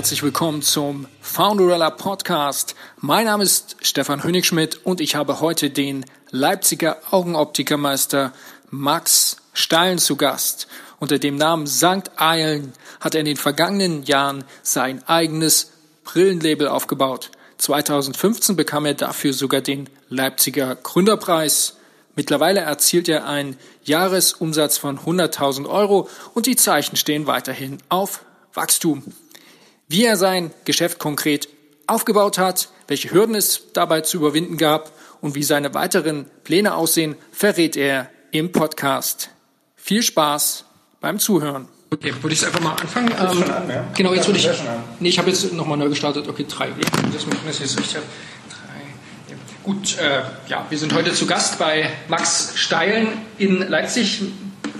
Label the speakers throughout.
Speaker 1: Herzlich willkommen zum Founderella Podcast. Mein Name ist Stefan Hönigschmidt und ich habe heute den Leipziger Augenoptikermeister Max Steilen zu Gast. Unter dem Namen St. Eilen hat er in den vergangenen Jahren sein eigenes Brillenlabel aufgebaut. 2015 bekam er dafür sogar den Leipziger Gründerpreis. Mittlerweile erzielt er einen Jahresumsatz von 100.000 Euro und die Zeichen stehen weiterhin auf Wachstum. Wie er sein Geschäft konkret aufgebaut hat, welche Hürden es dabei zu überwinden gab und wie seine weiteren Pläne aussehen, verrät er im Podcast. Viel Spaß beim Zuhören. Okay, würde ich einfach mal anfangen. Ähm, an, ja? Genau, jetzt würde ich. Nee, ich habe jetzt nochmal neu gestartet. Okay, drei. Ja, das müssen wir jetzt richtig. Drei. Ja. Gut, äh, ja, wir sind heute zu Gast bei Max Steilen in Leipzig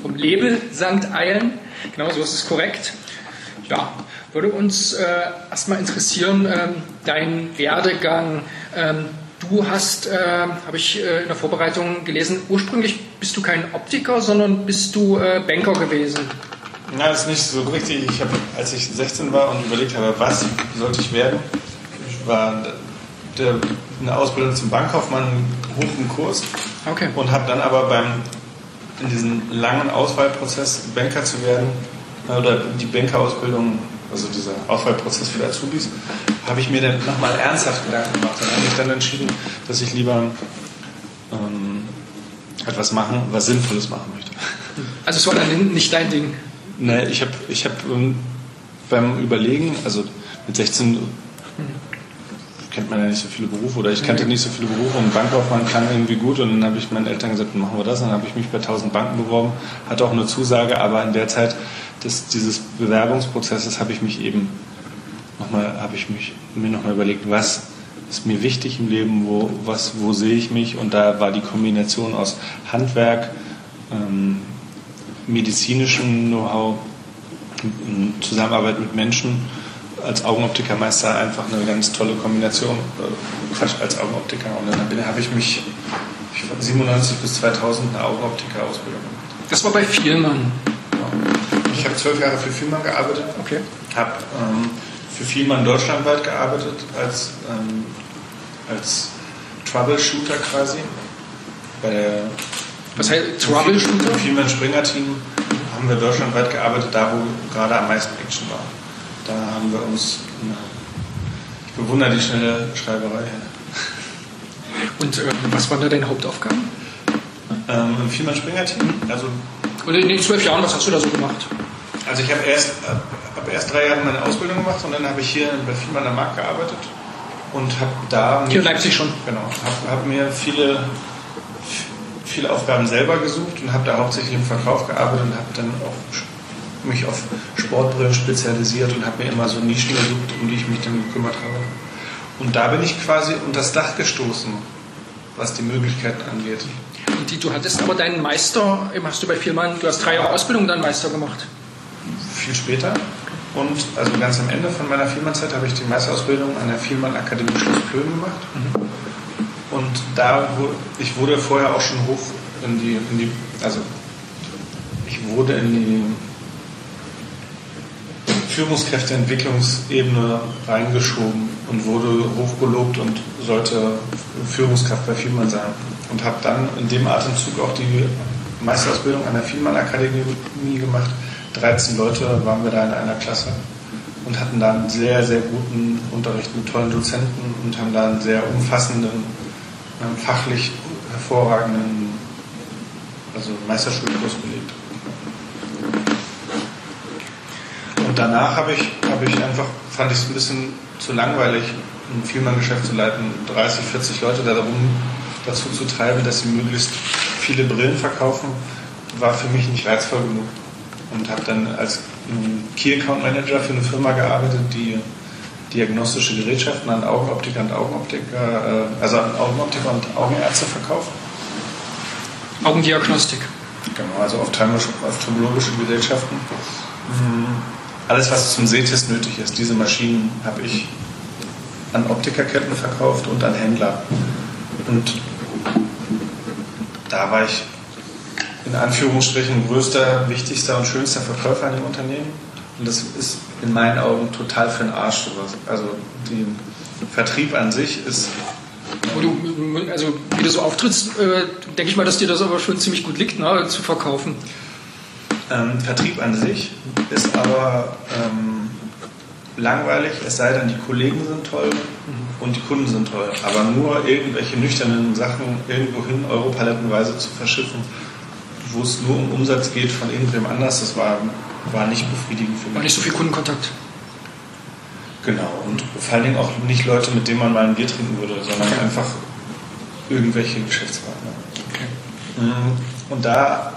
Speaker 1: vom Label St. Eilen. Genau, so ist es korrekt. Ja, würde uns äh, erstmal interessieren, ähm, dein Werdegang. Ähm, du hast, äh, habe ich äh, in der Vorbereitung gelesen, ursprünglich bist du kein Optiker, sondern bist du äh, Banker gewesen.
Speaker 2: Na, das ist nicht so richtig. Ich habe, als ich 16 war und überlegt habe, was sollte ich werden, war der, eine Ausbildung zum Bankkaufmann hoch im Kurs. Okay. Und habe dann aber beim in diesem langen Auswahlprozess Banker zu werden oder die Bankerausbildung, also dieser Auswahlprozess für Azubis, habe ich mir dann nochmal ernsthaft Gedanken gemacht. Dann habe ich dann entschieden, dass ich lieber ähm, etwas machen, was Sinnvolles machen möchte.
Speaker 1: Also es war dann nicht dein Ding?
Speaker 2: Nee, ich habe ich hab, ähm, beim Überlegen, also mit 16 kennt man ja nicht so viele Berufe oder ich kannte nicht so viele Berufe und Bankkaufmann klang irgendwie gut und dann habe ich meinen Eltern gesagt, machen wir das. Und dann habe ich mich bei 1000 Banken beworben, hatte auch eine Zusage, aber in der Zeit des, dieses Bewerbungsprozesses habe ich mich eben nochmal, habe ich mich, mir nochmal überlegt, was ist mir wichtig im Leben, wo, was, wo sehe ich mich und da war die Kombination aus Handwerk, ähm, medizinischem Know-how, Zusammenarbeit mit Menschen als Augenoptikermeister einfach eine ganz tolle Kombination. Äh, Quatsch, als Augenoptiker. Und dann habe ich mich von 97 bis 2000 eine Augenoptiker-Ausbildung gemacht.
Speaker 1: Das war bei Vielmann.
Speaker 2: Ich habe zwölf Jahre für Vielmann gearbeitet. Okay. Habe ähm, für Vielmann deutschlandweit gearbeitet als, ähm, als Troubleshooter quasi. Bei der
Speaker 1: was heißt Troubleshooter?
Speaker 2: Im Vielmann Springer Team haben wir deutschlandweit gearbeitet, da wo gerade am meisten Action war. Da haben wir uns, ich bewundere die schnelle Schreiberei.
Speaker 1: Und äh, was waren da deine Hauptaufgaben?
Speaker 2: Ähm, Im Vielmann Springer Team, also.
Speaker 1: Und in den zwölf Jahren, was hast du da so gemacht?
Speaker 2: Also ich habe erst, hab erst drei Jahre meine Ausbildung gemacht und dann habe ich hier bei Vielmann am Markt gearbeitet und habe da...
Speaker 1: Hier in Leipzig schon?
Speaker 2: Genau. Habe hab mir viele viele Aufgaben selber gesucht und habe da hauptsächlich im Verkauf gearbeitet und habe dann auch mich auf Sportbrillen spezialisiert und habe mir immer so Nischen gesucht, um die ich mich dann gekümmert habe. Und da bin ich quasi unter das Dach gestoßen, was die Möglichkeiten angeht.
Speaker 1: Und die, du hattest aber deinen Meister, hast du bei Vielmann, du hast drei Jahre Ausbildung dann Meister gemacht?
Speaker 2: Viel später. Und also ganz am Ende von meiner Vielmann-Zeit habe ich die Meisterausbildung an der Vielmann Akademie Schloss Plön gemacht. Mhm. Und da, ich wurde vorher auch schon hoch in die, in die also ich wurde in die Führungskräfteentwicklungsebene reingeschoben und wurde hochgelobt und sollte Führungskraft bei Vielmann sein. Und habe dann in dem Atemzug auch die Meisterausbildung an der Vielmann Akademie gemacht. 13 Leute waren wir da in einer Klasse und hatten da einen sehr, sehr guten Unterricht mit tollen Dozenten und haben da einen sehr umfassenden fachlich hervorragenden also Meisterschulkurs belegt. Und danach habe ich, habe ich einfach, fand ich es ein bisschen zu langweilig, ein Vielmann-Geschäft zu leiten, 30, 40 Leute darum dazu zu treiben, dass sie möglichst viele Brillen verkaufen, war für mich nicht reizvoll genug. Und habe dann als Key Account Manager für eine Firma gearbeitet, die diagnostische Gerätschaften an Augenoptiker und Augenoptiker, äh, also an Augenoptiker und Augenärzte verkauft.
Speaker 1: Augendiagnostik.
Speaker 2: Genau, also ophthalmologische Gesellschaften. Mhm. Alles, was zum Sehtest nötig ist, diese Maschinen habe ich an Optikerketten verkauft und an Händler. Und da war ich in Anführungsstrichen größter, wichtigster und schönster Verkäufer in dem Unternehmen Und das ist in meinen Augen total für den Arsch sowas. Also der Vertrieb an sich ist.
Speaker 1: Du, also wie du so auftrittst, äh, denke ich mal, dass dir das aber schon ziemlich gut liegt, ne, zu verkaufen.
Speaker 2: Ähm, Vertrieb an sich ist aber ähm, langweilig, es sei denn, die Kollegen sind toll. Und die Kunden sind toll. Aber nur irgendwelche nüchternen Sachen irgendwohin europalettenweise zu verschiffen, wo es nur um Umsatz geht von irgendwem anders, das war, war nicht befriedigend für mich.
Speaker 1: War nicht so viel Kundenkontakt.
Speaker 2: Genau, und vor allen Dingen auch nicht Leute, mit denen man mal ein Bier trinken würde, sondern okay. einfach irgendwelche Geschäftspartner. Okay. Mhm. Und da,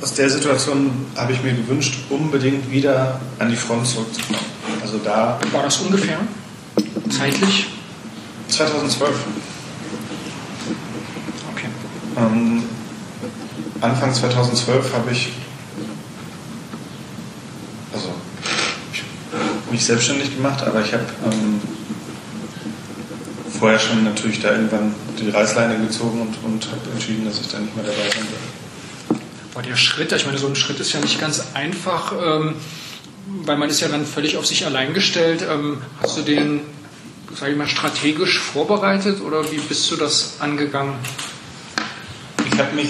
Speaker 2: aus der Situation habe ich mir gewünscht, unbedingt wieder an die Front zurückzukommen. Also da.
Speaker 1: War das ungefähr? Zeitlich?
Speaker 2: 2012.
Speaker 1: Okay.
Speaker 2: Ähm, Anfang 2012 habe ich also ich mich selbstständig gemacht, aber ich habe ähm, vorher schon natürlich da irgendwann die Reißleine gezogen und, und habe entschieden, dass ich da nicht mehr dabei sein will.
Speaker 1: War der Schritt, ich meine, so ein Schritt ist ja nicht ganz einfach, ähm, weil man ist ja dann völlig auf sich allein gestellt. Ähm, hast du den, sage ich mal, strategisch vorbereitet oder wie bist du das angegangen?
Speaker 2: Ich habe mich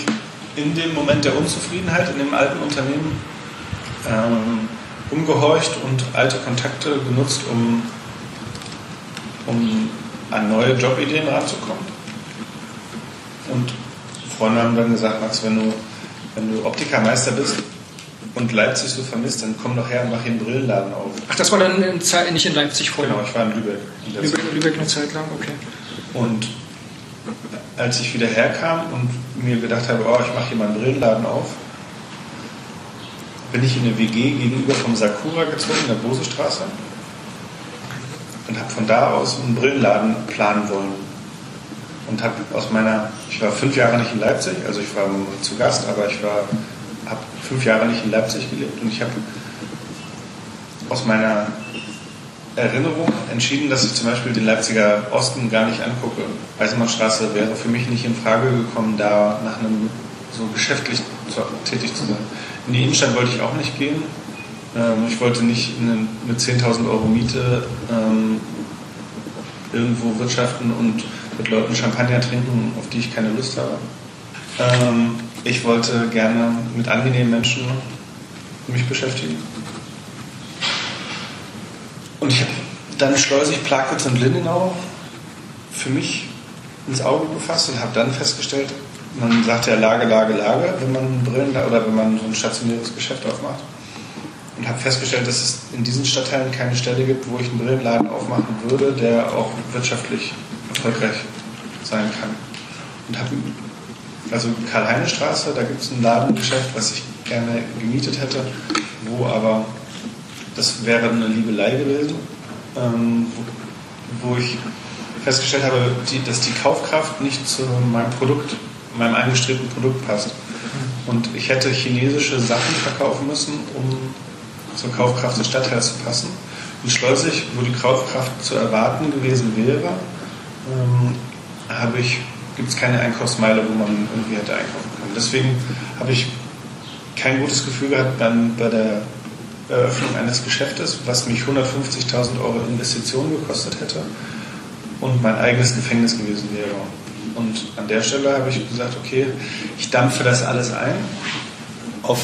Speaker 2: in dem Moment der Unzufriedenheit in dem alten Unternehmen ähm, umgehorcht und alte Kontakte genutzt, um, um an neue Jobideen ranzukommen. Und Freunde haben dann gesagt, Max, wenn du, wenn du Optikermeister bist und Leipzig so vermisst, dann komm doch her und mach hier einen Brillenladen auf.
Speaker 1: Ach, das war dann in Zeit, nicht in Leipzig vorher?
Speaker 2: Genau, ich war in Lübeck.
Speaker 1: In Lübeck, Lübeck eine Zeit lang, okay.
Speaker 2: Und als ich wieder herkam und mir gedacht habe, oh, ich mache hier mal einen Brillenladen auf, bin ich in eine WG gegenüber vom Sakura gezogen, in der Bosestraße und habe von da aus einen Brillenladen planen wollen. Und habe aus meiner, ich war fünf Jahre nicht in Leipzig, also ich war zu Gast, aber ich war, habe fünf Jahre nicht in Leipzig gelebt und ich habe aus meiner Erinnerung entschieden, dass ich zum Beispiel den Leipziger Osten gar nicht angucke. Eisenbahnstraße wäre für mich nicht in Frage gekommen, da nach einem so geschäftlich tätig zu sein. In die Innenstadt wollte ich auch nicht gehen. Ähm, ich wollte nicht mit 10.000 Euro Miete ähm, irgendwo wirtschaften und mit Leuten Champagner trinken, auf die ich keine Lust habe. Ähm, ich wollte gerne mit angenehmen Menschen mich beschäftigen. Und ich habe dann schleusig Plagwitz und Lindenau für mich ins Auge gefasst und habe dann festgestellt, man sagt ja Lage, Lage, Lage, wenn man Brillen oder wenn man so ein stationäres Geschäft aufmacht. Und habe festgestellt, dass es in diesen Stadtteilen keine Stelle gibt, wo ich einen Brillenladen aufmachen würde, der auch wirtschaftlich erfolgreich sein kann. Und habe also Karl-Heine-Straße, da gibt es ein Ladengeschäft, was ich gerne gemietet hätte, wo aber das wäre eine Liebelei gewesen, ähm, wo, wo, ich festgestellt habe, die, dass die Kaufkraft nicht zu meinem Produkt, meinem angestrebten Produkt passt. Und ich hätte chinesische Sachen verkaufen müssen, um zur Kaufkraft des Stadtteils zu passen. Und schleusig, wo die Kaufkraft zu erwarten gewesen wäre, ähm, habe ich gibt es keine Einkaufsmeile, wo man irgendwie hätte einkaufen können. Deswegen habe ich kein gutes Gefühl gehabt dann bei der Eröffnung eines Geschäftes, was mich 150.000 Euro Investitionen gekostet hätte und mein eigenes Gefängnis gewesen wäre. Und an der Stelle habe ich gesagt, okay, ich dampfe das alles ein auf,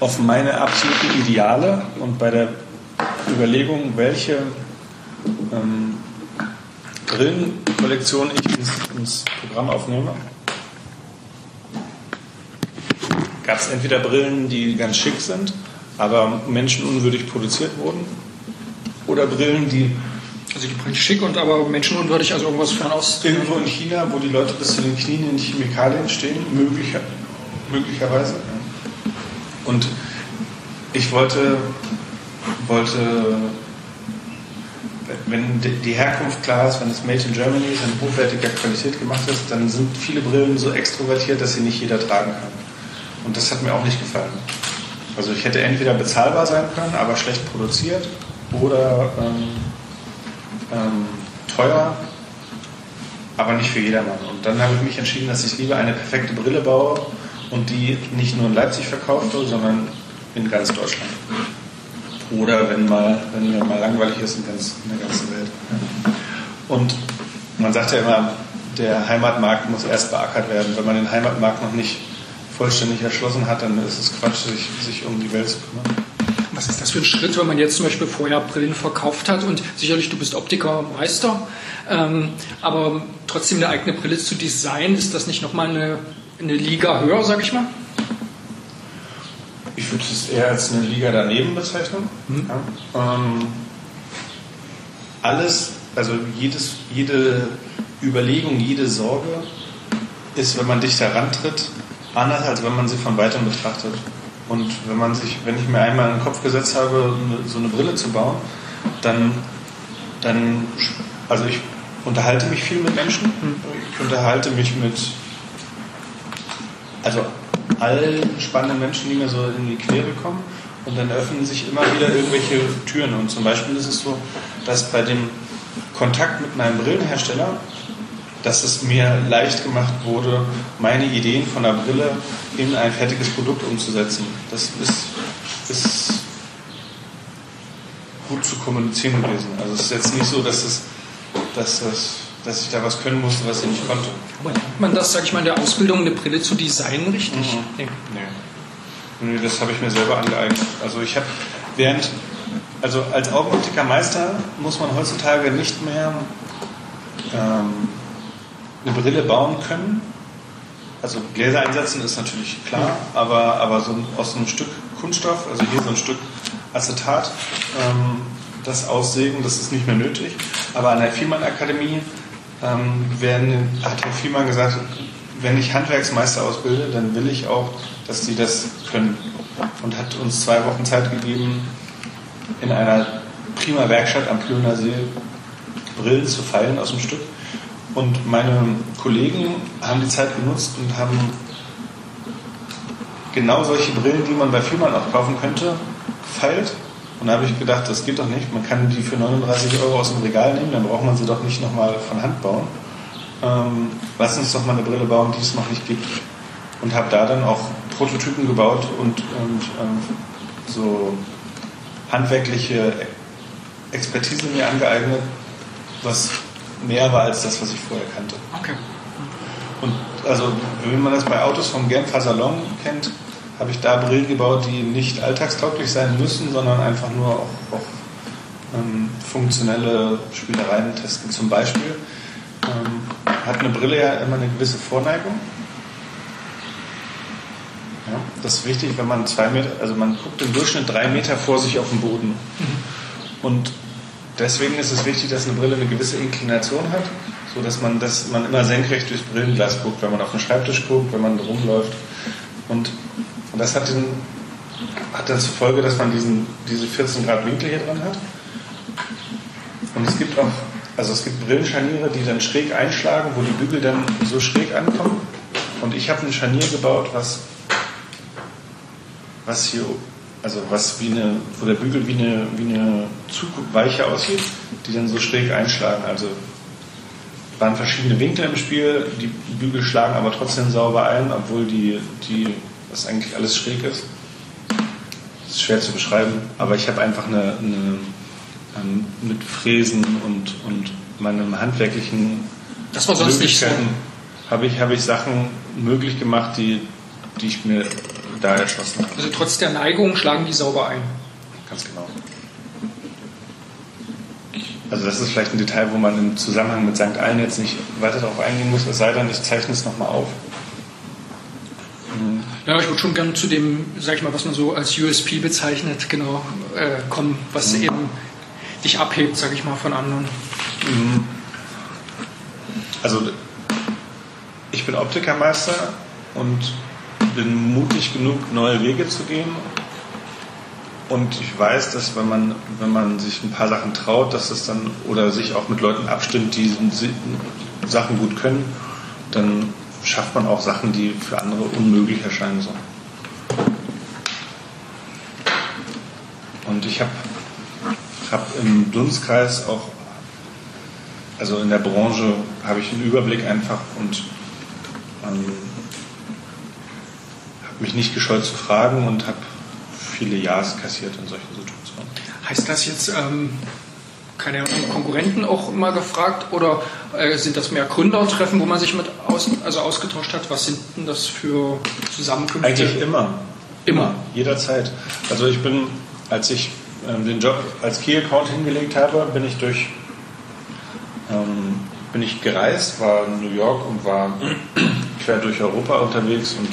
Speaker 2: auf meine absoluten Ideale und bei der Überlegung, welche ähm, Brillenkollektion ich ins, ins Programm aufnehme, gab es entweder Brillen, die ganz schick sind aber menschenunwürdig produziert wurden. Oder Brillen, die.
Speaker 1: Also die Brillen schick und aber menschenunwürdig, also irgendwas fernost.
Speaker 2: Irgendwo in China, wo die Leute bis zu den Knien in Chemikalien stehen, möglicher, möglicherweise. Und ich wollte, wollte, wenn die Herkunft klar ist, wenn es Made in Germany ist, in hochwertiger Qualität gemacht ist, dann sind viele Brillen so extrovertiert, dass sie nicht jeder tragen kann. Und das hat mir auch nicht gefallen. Also ich hätte entweder bezahlbar sein können, aber schlecht produziert oder ähm, ähm, teuer, aber nicht für jedermann. Und dann habe ich mich entschieden, dass ich lieber eine perfekte Brille baue und die nicht nur in Leipzig verkaufe, sondern in ganz Deutschland. Oder wenn, mal, wenn mir mal langweilig ist in, ganz, in der ganzen Welt. Und man sagt ja immer, der Heimatmarkt muss erst beackert werden. Wenn man den Heimatmarkt noch nicht vollständig erschlossen hat, dann ist es Quatsch, sich, sich um die Welt zu kümmern.
Speaker 1: Was ist das für ein Schritt, wenn man jetzt zum Beispiel vorher Brillen verkauft hat und sicherlich du bist Optikermeister, ähm, aber trotzdem eine eigene Brille zu designen, ist das nicht nochmal eine, eine Liga höher, sag ich mal?
Speaker 2: Ich würde es eher als eine Liga daneben bezeichnen. Mhm. Ja. Ähm, alles, also jedes, jede Überlegung, jede Sorge ist, wenn man dicht herantritt, anders als wenn man sie von weitem betrachtet. Und wenn man sich, wenn ich mir einmal in den Kopf gesetzt habe, so eine Brille zu bauen, dann, dann also ich unterhalte mich viel mit Menschen. Ich unterhalte mich mit, also allen spannenden Menschen, die mir so in die Quere kommen. Und dann öffnen sich immer wieder irgendwelche Türen. Und zum Beispiel ist es so, dass bei dem Kontakt mit meinem Brillenhersteller dass es mir leicht gemacht wurde, meine Ideen von der Brille in ein fertiges Produkt umzusetzen. Das ist, ist gut zu kommunizieren gewesen. Also es ist jetzt nicht so, dass, es, dass, das, dass ich da was können musste, was ich nicht konnte.
Speaker 1: Aber lernt man das, sag ich mal, in der Ausbildung, eine Brille zu designen, richtig? Mhm.
Speaker 2: Nee. nee. nee. das habe ich mir selber angeeignet. Also ich habe während, also als Augenoptikermeister muss man heutzutage nicht mehr ähm, eine Brille bauen können. Also Gläser einsetzen ist natürlich klar, aber, aber so aus einem Stück Kunststoff, also hier so ein Stück Acetat, ähm, das aussägen, das ist nicht mehr nötig. Aber an der Fiemann-Akademie ähm, werden, hat Herr Fiemann gesagt, wenn ich Handwerksmeister ausbilde, dann will ich auch, dass sie das können. Und hat uns zwei Wochen Zeit gegeben, in einer prima Werkstatt am Plöner See Brillen zu feilen aus dem Stück. Und meine Kollegen haben die Zeit genutzt und haben genau solche Brillen, die man bei Firmen auch kaufen könnte, gefeilt. Und da habe ich gedacht, das geht doch nicht. Man kann die für 39 Euro aus dem Regal nehmen, dann braucht man sie doch nicht nochmal von Hand bauen. Ähm, lass uns doch mal eine Brille bauen, die es noch nicht gibt. Und habe da dann auch Prototypen gebaut und, und ähm, so handwerkliche Expertise mir angeeignet, was mehr war als das, was ich vorher kannte.
Speaker 1: Okay.
Speaker 2: Und also, wenn man das bei Autos vom Genfer Salon kennt, habe ich da Brillen gebaut, die nicht alltagstauglich sein müssen, sondern einfach nur auch, auch ähm, funktionelle Spielereien testen. Zum Beispiel ähm, hat eine Brille ja immer eine gewisse Vorneigung. Ja, das ist wichtig, wenn man zwei Meter, also man guckt im Durchschnitt drei Meter vor sich auf den Boden. Mhm. Und deswegen ist es wichtig, dass eine Brille eine gewisse Inklination hat, so dass man, dass man immer senkrecht durchs Brillenglas guckt, wenn man auf den Schreibtisch guckt, wenn man rumläuft. Und, und das hat, den, hat dann zur Folge, dass man diesen, diese 14 Grad Winkel hier dran hat. Und es gibt auch, also es gibt Brillenscharniere, die dann schräg einschlagen, wo die Bügel dann so schräg ankommen. Und ich habe ein Scharnier gebaut, was, was hier also was wie eine, wo der Bügel wie eine, wie eine Zugweiche aussieht, die dann so schräg einschlagen. Also waren verschiedene Winkel im Spiel, die Bügel schlagen aber trotzdem sauber ein, obwohl die, die das eigentlich alles schräg ist. Das ist schwer zu beschreiben, aber ich habe einfach eine, eine ähm, mit Fräsen und, und meinem handwerklichen
Speaker 1: das war sonst nicht so.
Speaker 2: habe ich, habe ich Sachen möglich gemacht, die, die ich mir da erschossen
Speaker 1: Also trotz der Neigung schlagen die sauber ein.
Speaker 2: Ganz genau. Also das ist vielleicht ein Detail, wo man im Zusammenhang mit St. Allen jetzt nicht weiter darauf eingehen muss, es sei denn, ich zeichne es nochmal auf.
Speaker 1: Würde schon gerne zu dem, sag ich mal, was man so als USP bezeichnet, genau, äh, kommen, was mhm. eben dich abhebt, sag ich mal, von anderen. Mhm.
Speaker 2: Also ich bin Optikermeister und bin mutig genug, neue Wege zu gehen. Und ich weiß, dass wenn man, wenn man sich ein paar Sachen traut, dass es dann oder sich auch mit Leuten abstimmt, die Sachen gut können, dann schafft man auch Sachen, die für andere unmöglich erscheinen sollen. Und ich habe hab im Dunstkreis auch, also in der Branche, habe ich einen Überblick einfach und ähm, mich nicht gescheut zu fragen und habe viele Ja's kassiert in solchen Situationen.
Speaker 1: Heißt das jetzt, ähm, keine Konkurrenten auch immer gefragt oder äh, sind das mehr Gründertreffen, wo man sich mit aus, also ausgetauscht hat? Was sind denn das für Zusammenkünfte?
Speaker 2: Eigentlich immer.
Speaker 1: Immer.
Speaker 2: Jederzeit. Also ich bin, als ich ähm, den Job als Key Account hingelegt habe, bin ich durch ähm, bin ich gereist, war in New York und war quer durch Europa unterwegs und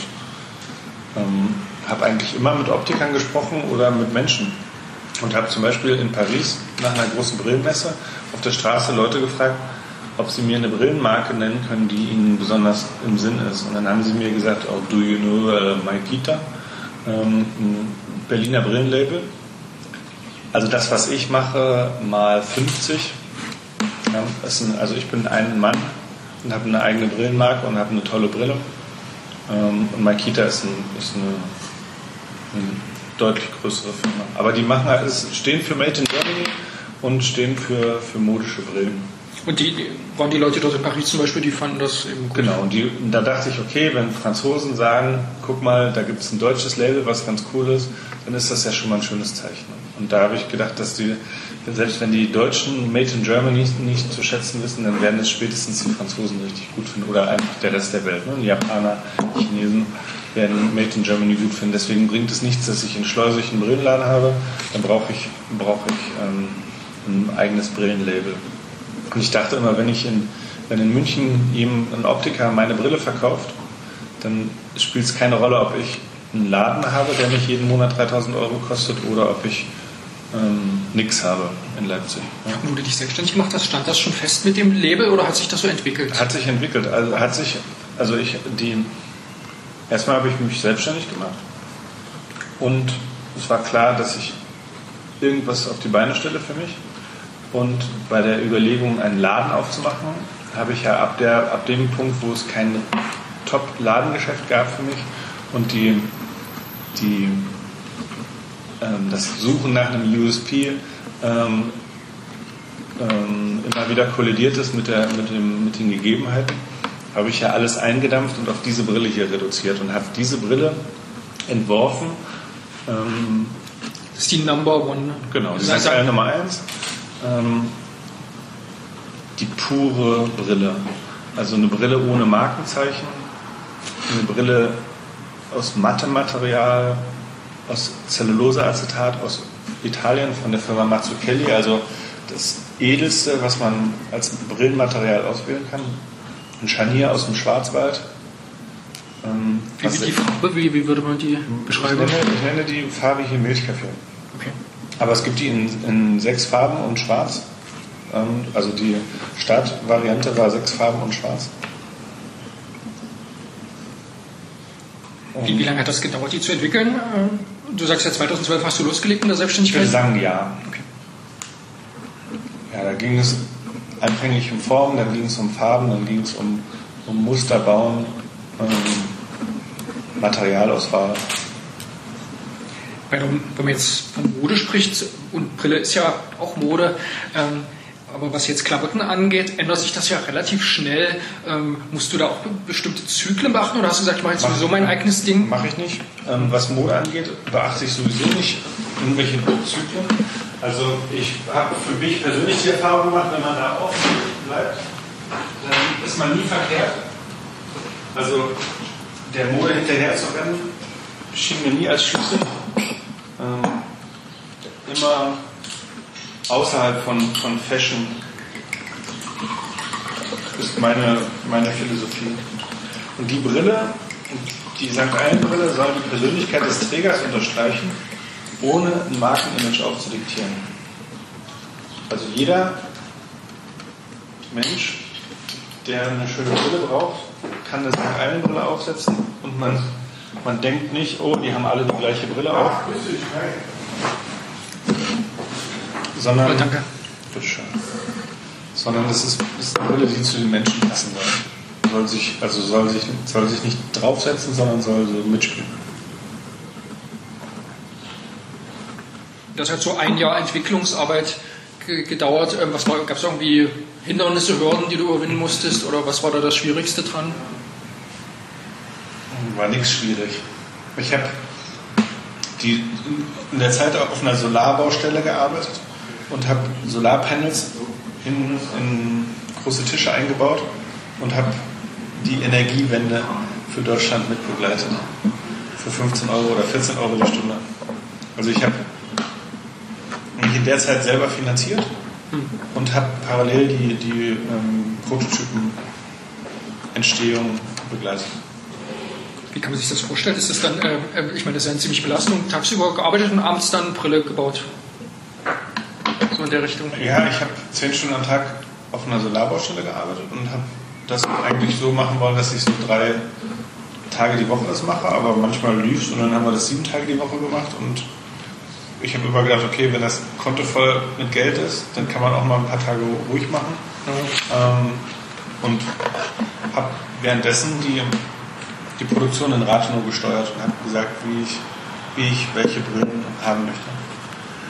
Speaker 2: ähm, habe eigentlich immer mit Optikern gesprochen oder mit Menschen. Und habe zum Beispiel in Paris nach einer großen Brillenmesse auf der Straße Leute gefragt, ob sie mir eine Brillenmarke nennen können, die ihnen besonders im Sinn ist. Und dann haben sie mir gesagt, oh, do you know uh, Maikita? Ähm, ein Berliner Brillenlabel. Also das, was ich mache, mal 50. Ja, ein, also ich bin ein Mann und habe eine eigene Brillenmarke und habe eine tolle Brille. Ähm, und Maikita ist, ein, ist eine, deutlich größere Firma. Aber die machen halt, stehen für Made in Germany und stehen für, für modische Brillen.
Speaker 1: Und die, waren die Leute dort in Paris zum Beispiel, die fanden das eben gut?
Speaker 2: Genau, und, die, da dachte ich, okay, wenn Franzosen sagen, guck mal, da gibt es ein deutsches Label, was ganz cool ist, dann ist das ja schon mal ein schönes Zeichen. Und da habe ich gedacht, dass die, selbst wenn die Deutschen Made in Germany nicht, zu schätzen wissen, dann werden es spätestens die Franzosen richtig gut finden oder einfach der Rest der Welt. Ne? Die Japaner, Chinesen werden Made in Germany gut finden. Deswegen bringt es nichts, dass ich in Schleusig einen Brillenladen habe. Dann brauche ich, brauch ich ähm, ein eigenes Brillenlabel. Und ich dachte immer, wenn ich in, wenn in München ihm ein Optiker meine Brille verkauft, dann spielt es keine Rolle, ob ich einen Laden habe, der mich jeden Monat 3000 Euro kostet oder ob ich ähm, nichts habe in Leipzig.
Speaker 1: Ja. Wo du dich selbstständig gemacht hast, stand das schon fest mit dem Label oder hat sich das so entwickelt?
Speaker 2: Hat sich entwickelt. Also hat sich, also ich die erstmal habe ich mich selbstständig gemacht und es war klar, dass ich irgendwas auf die Beine stelle für mich. Und bei der Überlegung, einen Laden aufzumachen, habe ich ja ab, der, ab dem Punkt, wo es kein Top-Ladengeschäft gab für mich und die, die, das Suchen nach einem USP ähm, ähm, immer wieder kollidiert ist mit, der, mit, dem, mit den Gegebenheiten, habe ich ja alles eingedampft und auf diese Brille hier reduziert und habe diese Brille entworfen.
Speaker 1: Ähm, das ist die Number One.
Speaker 2: Genau, die ist ja Nummer eins ähm, die pure Brille. Also eine Brille ohne Markenzeichen, eine Brille aus Mattematerial, aus Zelluloseacetat aus Italien von der Firma Mazzucchelli, also das edelste, was man als Brillenmaterial auswählen kann. Ein Scharnier aus dem Schwarzwald.
Speaker 1: Ähm, wie, die wie, wie, würde man die beschreiben?
Speaker 2: Ich nenne, ich nenne die Farbe hier Milchkaffee. Okay. Aber es gibt die in, in sechs Farben und schwarz. Ähm, also die Startvariante war sechs Farben und schwarz.
Speaker 1: Wie, wie, lange hat das gedauert, die zu entwickeln? Ähm, du sagst ja 2012 hast du losgelegt in der Selbstständigkeit?
Speaker 2: Ich würde sagen ja. Okay. Ja, da ging es anfänglich um Formen, dann ging es um Farben, dann ging es um, um Muster bauen, ähm, Materialauswahl
Speaker 1: wenn man jetzt von Mode spricht, und Brille ist ja auch Mode, ähm, aber was jetzt Klamotten angeht, ändert sich das ja relativ schnell. Ähm, musst du da auch bestimmte Zyklen machen oder hast du gesagt, ich mache jetzt sowieso mein eigenes Ding?
Speaker 2: Mache ich nicht. Ähm, was Mode angeht, beachte ich sowieso nicht irgendwelche Zyklen. Also ich habe für mich persönlich die Erfahrung gemacht, wenn man da offen bleibt, dann ist man nie verkehrt. Also der Mode hinterher zu rennen, schien mir nie als Schlüssel ähm, immer außerhalb von, von Fashion ist meine, meine Philosophie. Und die Brille, die St. Allen-Brille soll die Persönlichkeit des Trägers unterstreichen, ohne ein Markenimage aufzudiktieren. Also jeder Mensch, der eine schöne Brille braucht, kann eine St. Allen-Brille aufsetzen und man man denkt nicht, oh, die haben alle die gleiche Brille auf. Sondern, oh, danke. Bitteschön. Sondern es ist, ist eine Brille, die zu den Menschen passen soll. Soll sich, also soll sich, soll sich nicht draufsetzen, sondern soll so mitspielen.
Speaker 1: Das hat so ein Jahr Entwicklungsarbeit gedauert. Ähm, gab es irgendwie Hindernisse, Hürden, die du überwinden musstest? Oder was war da das Schwierigste dran?
Speaker 2: war nichts schwierig. Ich habe in der Zeit auf einer Solarbaustelle gearbeitet und habe Solarpanels in, in große Tische eingebaut und habe die Energiewende für Deutschland mitbegleitet. Für 15 Euro oder 14 Euro die Stunde. Also ich habe mich in der Zeit selber finanziert und habe parallel die, die ähm, Prototypen-Entstehung begleitet.
Speaker 1: Wie kann man sich das vorstellen? Ist das dann, äh, äh ich meine, das ist ja eine ziemlich Belastung, tagsüber gearbeitet und abends dann Brille gebaut? So in der Richtung?
Speaker 2: Ja, ich habe zehn Stunden am Tag auf einer Solarbaustelle gearbeitet und habe das eigentlich so machen wollen, dass ich so drei Tage die Woche das mache, aber manchmal lief und dann haben wir das sieben Tage die Woche gemacht und ich habe immer gedacht, okay, wenn das Konto voll mit Geld ist, dann kann man auch mal ein paar Tage ruhig machen. Mhm. Ähm, und habe währenddessen die, die Produktion in Rathenow gesteuert und habe gesagt, wie ich, wie ich welche Brillen haben möchte.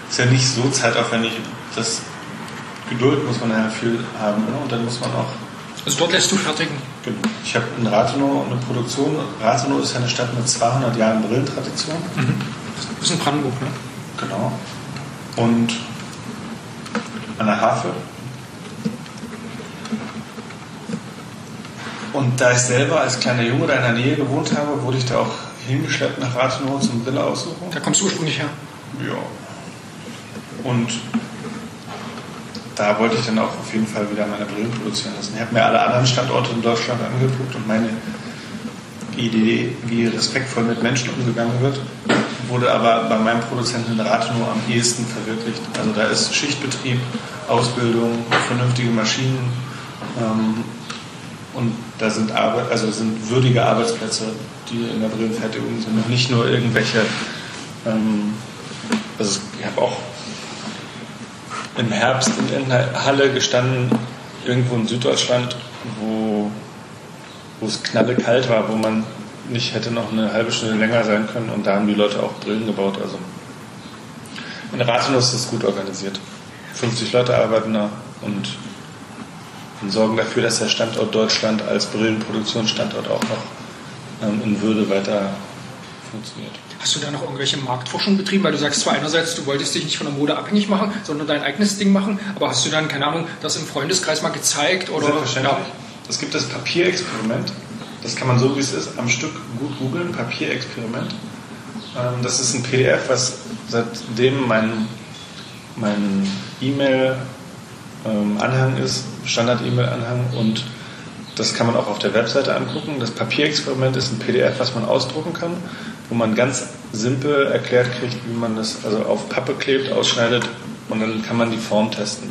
Speaker 2: Ist ja nicht so zeitaufwendig, das Geduld muss man ja viel haben ne? und dann muss man auch.
Speaker 1: Also dort lässt du fertigen?
Speaker 2: Genau. Ich habe in Rathenow eine Produktion. Rathenow ist ja eine Stadt mit 200 Jahren Brillentradition. Mhm.
Speaker 1: Das ist in Brandenburg, ne?
Speaker 2: Genau. Und an der Havel. Und da ich selber als kleiner Junge da in der Nähe gewohnt habe, wurde ich da auch hingeschleppt nach Rathenow zum Brille aussuchen.
Speaker 1: Da kommst du ursprünglich her?
Speaker 2: Ja. Und da wollte ich dann auch auf jeden Fall wieder meine Brillen produzieren lassen. Ich habe mir alle anderen Standorte in Deutschland angeguckt und meine Idee, wie respektvoll mit Menschen umgegangen wird, wurde aber bei meinem Produzenten in Rathenow am ehesten verwirklicht. Also da ist Schichtbetrieb, Ausbildung, vernünftige Maschinen ähm, und da sind, Arbeit, also sind würdige Arbeitsplätze, die in der Brillenfertigung sind und nicht nur irgendwelche. Ähm, also ich habe auch im Herbst in Halle gestanden, irgendwo in Süddeutschland, wo, wo es knallekalt war, wo man nicht hätte noch eine halbe Stunde länger sein können und da haben die Leute auch Brillen gebaut. Also in Rathenow ist das gut organisiert. 50 Leute arbeiten da und, und sorgen dafür, dass der Standort Deutschland als Brillenproduktionsstandort auch noch ähm, in Würde weiter funktioniert.
Speaker 1: Hast du da noch irgendwelche Marktforschung betrieben? Weil du sagst zwar einerseits, du wolltest dich nicht von der Mode abhängig machen, sondern dein eigenes Ding machen, aber hast du dann, keine Ahnung, das im Freundeskreis mal gezeigt? Oder?
Speaker 2: Selbstverständlich. Ja. Es gibt das Papierexperiment. Das kann man so, wie es ist, am Stück gut googeln. Papierexperiment. Ähm, das ist ein PDF, was seitdem mein, mein E-Mail-Anhang ähm, ist, Standard-E-Mail-Anhang und das kann man auch auf der Webseite angucken. Das Papierexperiment ist ein PDF, was man ausdrucken kann, wo man ganz simpel erklärt kriegt, wie man das also auf Pappe klebt, ausschneidet und dann kann man die Form testen.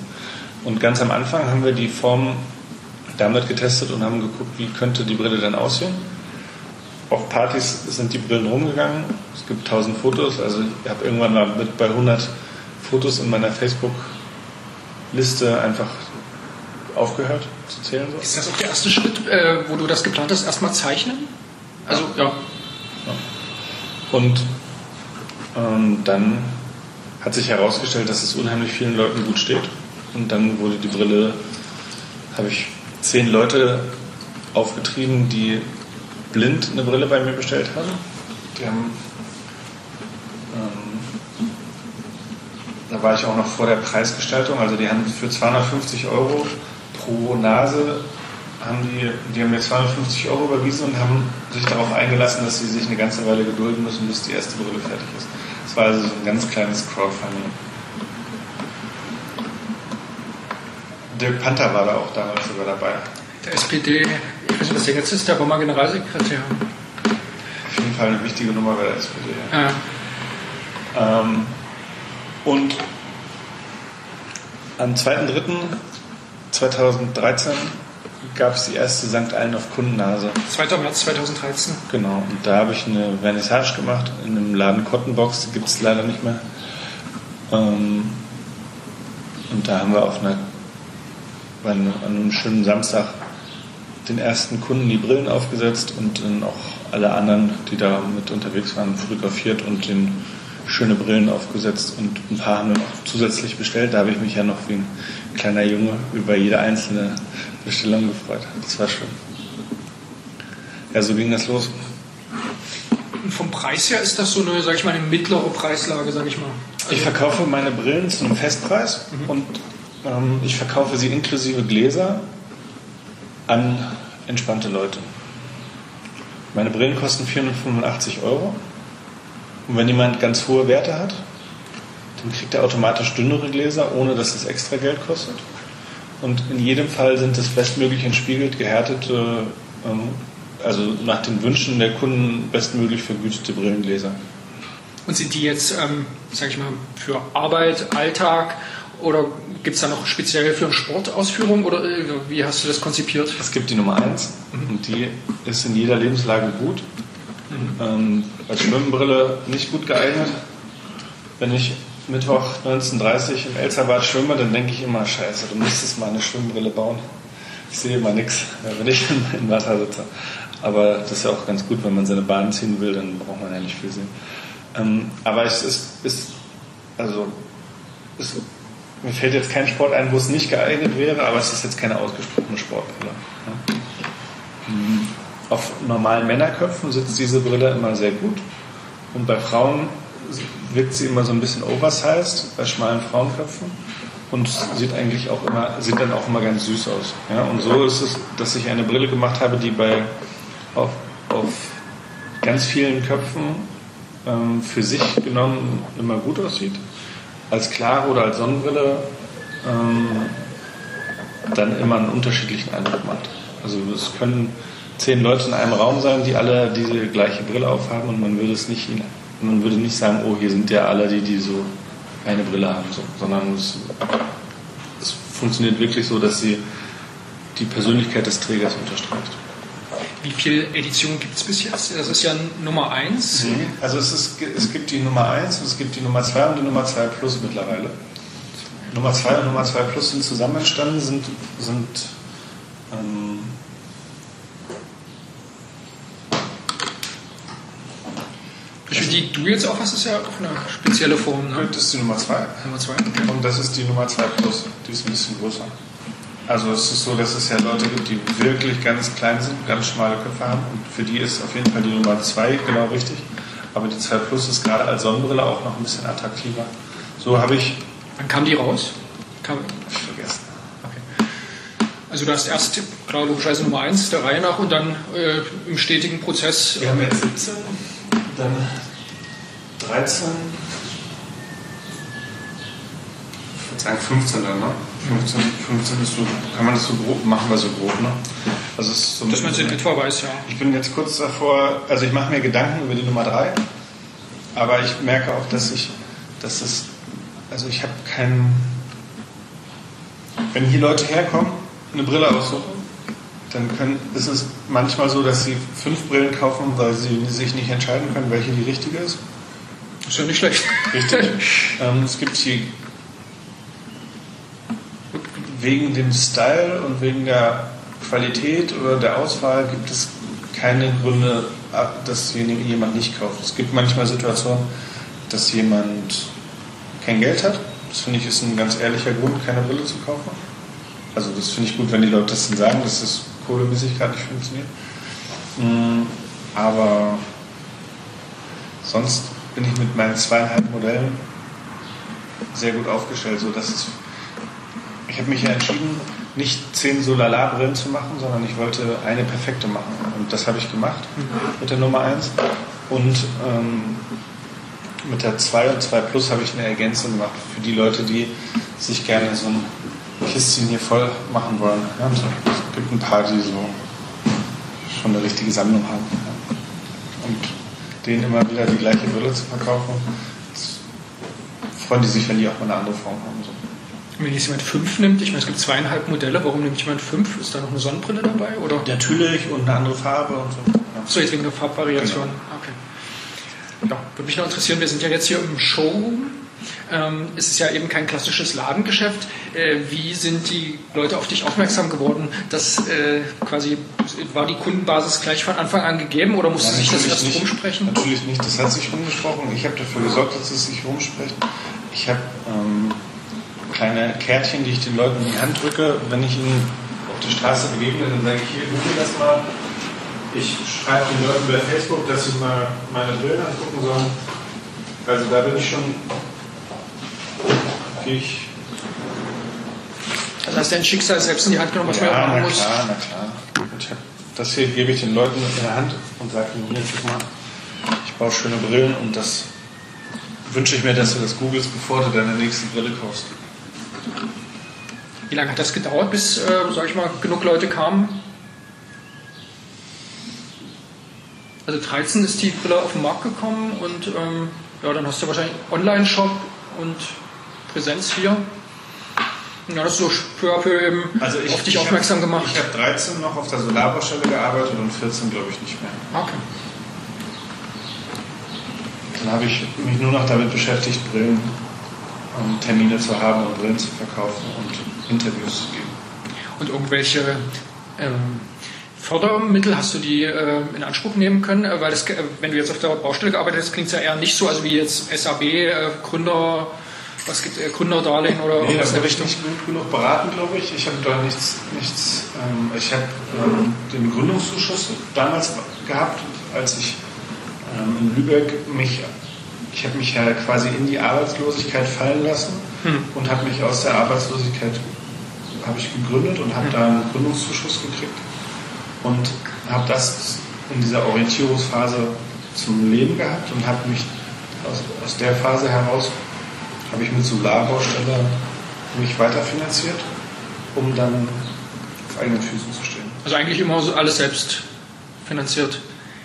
Speaker 2: Und ganz am Anfang haben wir die Form damit getestet und haben geguckt, wie könnte die Brille dann aussehen. Auf Partys sind die Brillen rumgegangen. Es gibt 1000 Fotos. Also ich habe irgendwann mal mit bei 100 Fotos in meiner Facebook-Liste einfach aufgehört zu zählen. So.
Speaker 1: Ist das auch der erste Schritt, äh, wo du das geplant hast, erstmal zeichnen? Also, ja. ja.
Speaker 2: Und ähm, dann hat sich herausgestellt, dass es unheimlich vielen Leuten gut steht. Und dann wurde die Brille, habe ich zehn Leute aufgetrieben, die blind eine Brille bei mir bestellt haben. Die haben ähm, da war ich auch noch vor der Preisgestaltung, also die haben für 250 Euro pro Nase haben die, die haben mir 250 Euro überwiesen und haben sich darauf eingelassen, dass sie sich eine ganze Weile gedulden müssen, bis die erste Brille fertig ist. Das war also so ein ganz kleines Crowdfunding. Dirk Panther war da auch damals sogar dabei.
Speaker 1: Der SPD, ich weiß nicht, was der jetzt ist, der mal Generalsekretär.
Speaker 2: Auf jeden Fall eine wichtige Nummer bei der SPD. Ja. Ähm, und am 2.3.2013 gab es die erste St. Allen auf Kundennase.
Speaker 1: 2. März 2013.
Speaker 2: Genau, und da habe ich eine Vernissage gemacht in einem Laden Cottonbox, die gibt es leider nicht mehr. Ähm, und da haben wir auf einer, an einem schönen Samstag den ersten Kunden die Brillen aufgesetzt und dann auch alle anderen, die da mit unterwegs waren, fotografiert und den schöne Brillen aufgesetzt und ein paar haben wir noch zusätzlich bestellt. Da habe ich mich ja noch wie ein kleiner Junge über jede einzelne Bestellung gefreut. Das war schön. Ja, so ging das los.
Speaker 1: vom Preis her ist das so eine, sag ich mal, eine mittlere Preislage, sag ich mal.
Speaker 2: Also ich verkaufe meine Brillen zu einem Festpreis mhm. und ähm, ich verkaufe sie inklusive Gläser an entspannte Leute. Meine Brillen kosten 485 Euro. Und wenn jemand ganz hohe Werte hat, dann kriegt er automatisch dünnere Gläser, ohne dass es extra Geld kostet. Und in jedem Fall sind es bestmöglich entspiegelt, gehärtete, ähm, also nach den Wünschen der Kunden bestmöglich vergütete Brillengläser.
Speaker 1: Und sind die jetzt, ähm, sag ich mal, für Arbeit, Alltag oder gibt es da noch speziell für eine Sportausführung oder äh, wie hast du das konzipiert?
Speaker 2: Es gibt die Nummer 1 mhm. und die ist in jeder Lebenslage gut. Mhm. Ähm, als Schwimmbrille nicht gut geeignet. Wenn ich Mittwoch 1930 im Elsterbad schwimme, dann denke ich immer, scheiße, du müsstest mal eine Schwimmbrille bauen. Ich sehe immer nichts, wenn ich im Wasser sitze. Aber das ist ja auch ganz gut, wenn man seine Bahn ziehen will, dann braucht man ja nicht viel sehen. Ähm, aber es ist, ist also es, mir fällt jetzt kein Sport ein, wo es nicht geeignet wäre, aber es ist jetzt keine ausgesprochene Sportbrille. Ja. Mhm. Auf normalen Männerköpfen sitzt diese Brille immer sehr gut und bei Frauen wirkt sie immer so ein bisschen oversized bei schmalen Frauenköpfen und sieht eigentlich auch immer, sieht dann auch immer ganz süß aus. Ja? Und so ist es, dass ich eine Brille gemacht habe, die bei auf, auf ganz vielen Köpfen ähm, für sich genommen immer gut aussieht. Als klare oder als Sonnenbrille ähm, dann immer einen unterschiedlichen Eindruck macht. Also es können zehn Leute in einem Raum sein, die alle diese gleiche Brille aufhaben und man würde es nicht man würde nicht sagen, oh, hier sind ja alle die, die so eine Brille haben, so, sondern es, es funktioniert wirklich so, dass sie die Persönlichkeit des Trägers unterstreicht.
Speaker 1: Wie viele Editionen gibt es bis jetzt? Das ist ja Nummer 1.
Speaker 2: Mhm. Also es, ist, es gibt die Nummer 1 und es gibt die Nummer 2 und die Nummer 2 Plus mittlerweile. Nummer 2 und Nummer 2 Plus sind zusammen entstanden, sind, sind ähm,
Speaker 1: Für die du jetzt auch hast, ist ja auch eine spezielle Form. Ne?
Speaker 2: Das ist die Nummer 2.
Speaker 1: Nummer 2.
Speaker 2: Und das ist die Nummer 2 Plus. Die ist ein bisschen größer. Also es ist so, dass es ja Leute gibt, die wirklich ganz klein sind, ganz schmale Köpfe haben. Und für die ist auf jeden Fall die Nummer 2 genau richtig. Aber die 2 Plus ist gerade als Sonnenbrille auch noch ein bisschen attraktiver. So habe ich.
Speaker 1: Wann kam die raus?
Speaker 2: Kam ich vergessen.
Speaker 1: Okay. Also du hast erst klar logischerweise Nummer 1 der Reihe nach und dann äh, im stetigen Prozess.
Speaker 2: Wir haben jetzt 17 dann 13, ich würde sagen 15 dann, ne? 15, 15 ist so, kann man das so grob, machen wir so grob, ne?
Speaker 1: Also ist so Dass man es in etwa weiß, ja.
Speaker 2: Ich bin jetzt kurz davor, also ich mache mir Gedanken über die Nummer 3, aber ich merke auch, dass ich, dass es, also ich habe keinen, wenn hier Leute herkommen, eine Brille aussuchen, dann können, ist es manchmal so, dass sie fünf Brillen kaufen, weil sie sich nicht entscheiden können, welche die richtige ist.
Speaker 1: Ist ja nicht schlecht.
Speaker 2: Richtig. ähm, es gibt hier wegen dem Style und wegen der Qualität oder der Auswahl gibt es keine Gründe, dass jemand nicht kauft. Es gibt manchmal Situationen, dass jemand kein Geld hat. Das finde ich ist ein ganz ehrlicher Grund, keine Brille zu kaufen. Also das finde ich gut, wenn die Leute das dann sagen, dass das kohlemäßig gerade nicht funktioniert. Mm, aber sonst bin ich mit meinen zweieinhalb Modellen sehr gut aufgestellt, so dass ich habe mich ja entschieden, nicht zehn Solalabrillen zu machen, sondern ich wollte eine perfekte machen. Und das habe ich gemacht mit der Nummer 1. Und ähm, mit der 2 und 2 Plus habe ich eine Ergänzung gemacht für die Leute, die sich gerne so ein Kistchen hier voll machen wollen. Ja, es gibt ein paar, die so schon eine richtige Sammlung haben. Denen immer wieder die gleiche Brille zu verkaufen, freuen die sich, wenn die auch mal eine andere Form haben. So.
Speaker 1: Wenn jetzt jemand fünf nimmt, ich meine, es gibt zweieinhalb Modelle, warum nimmt jemand fünf? Ist da noch eine Sonnenbrille dabei? Oder?
Speaker 2: Natürlich und eine andere Farbe und so. Ja.
Speaker 1: So, jetzt wegen der Farbvariation. Genau. Okay. Ja, würde mich noch interessieren, wir sind ja jetzt hier im Showroom ähm, es ist ja eben kein klassisches Ladengeschäft. Äh, wie sind die Leute auf dich aufmerksam geworden? Das äh, quasi war die Kundenbasis gleich von Anfang an gegeben oder musste sich das erst
Speaker 2: nicht,
Speaker 1: rumsprechen?
Speaker 2: Natürlich nicht, das hat sich rumgesprochen. Ich habe dafür gesorgt, dass es sich rumspricht. Ich habe ähm, kleine Kärtchen, die ich den Leuten in die Hand drücke, wenn ich ihnen auf der Straße begegne, dann sage ich hier, google das mal. ich schreibe den Leuten bei Facebook, dass sie mal meine Bilder angucken sollen. Also da bin ich schon. Ich
Speaker 1: das heißt, dein Schicksal selbst in die Hand genommen, was
Speaker 2: ja,
Speaker 1: man
Speaker 2: machen
Speaker 1: na
Speaker 2: muss. Klar, na klar. Und das hier gebe ich den Leuten in der Hand und sage ihnen, hier, guck mal, ich baue schöne Brillen und das wünsche ich mir, dass du das googelst, bevor du deine nächste Brille kaufst.
Speaker 1: Wie lange hat das gedauert, bis, äh, sag ich mal, genug Leute kamen? Also 13 ist die Brille auf den Markt gekommen und ähm, ja, dann hast du wahrscheinlich Online-Shop und Präsenz hier. Ja, das ist so peu à peu eben
Speaker 2: also ich,
Speaker 1: auf dich aufmerksam
Speaker 2: hab,
Speaker 1: gemacht.
Speaker 2: Ich habe 13 noch auf der Solarbaustelle gearbeitet und 14 glaube ich nicht mehr.
Speaker 1: Okay.
Speaker 2: Dann habe ich mich nur noch damit beschäftigt, Brillen, um Termine zu haben und Brillen zu verkaufen und Interviews zu geben.
Speaker 1: Und irgendwelche ähm, Fördermittel hast du die äh, in Anspruch nehmen können? Äh, weil das, äh, wenn du jetzt auf der Baustelle gearbeitet hast, klingt es ja eher nicht so, also wie jetzt SAB, äh, Gründer was gibt äh, Gründerdarlehen oder
Speaker 2: nee,
Speaker 1: was
Speaker 2: in der Richtung? nicht gut genug beraten, glaube ich. Ich habe da nichts, nichts ähm, ich habe ähm, den Gründungszuschuss damals gehabt, als ich ähm, in Lübeck mich, ich habe mich ja quasi in die Arbeitslosigkeit fallen lassen hm. und habe mich aus der Arbeitslosigkeit habe ich gegründet und habe hm. da einen Gründungszuschuss gekriegt und habe das in dieser Orientierungsphase zum Leben gehabt und habe mich aus, aus der Phase heraus habe ich mit Solarbaustelle mich weiterfinanziert, um dann auf eigenen Füßen zu stehen.
Speaker 1: Also eigentlich immer so alles selbst finanziert.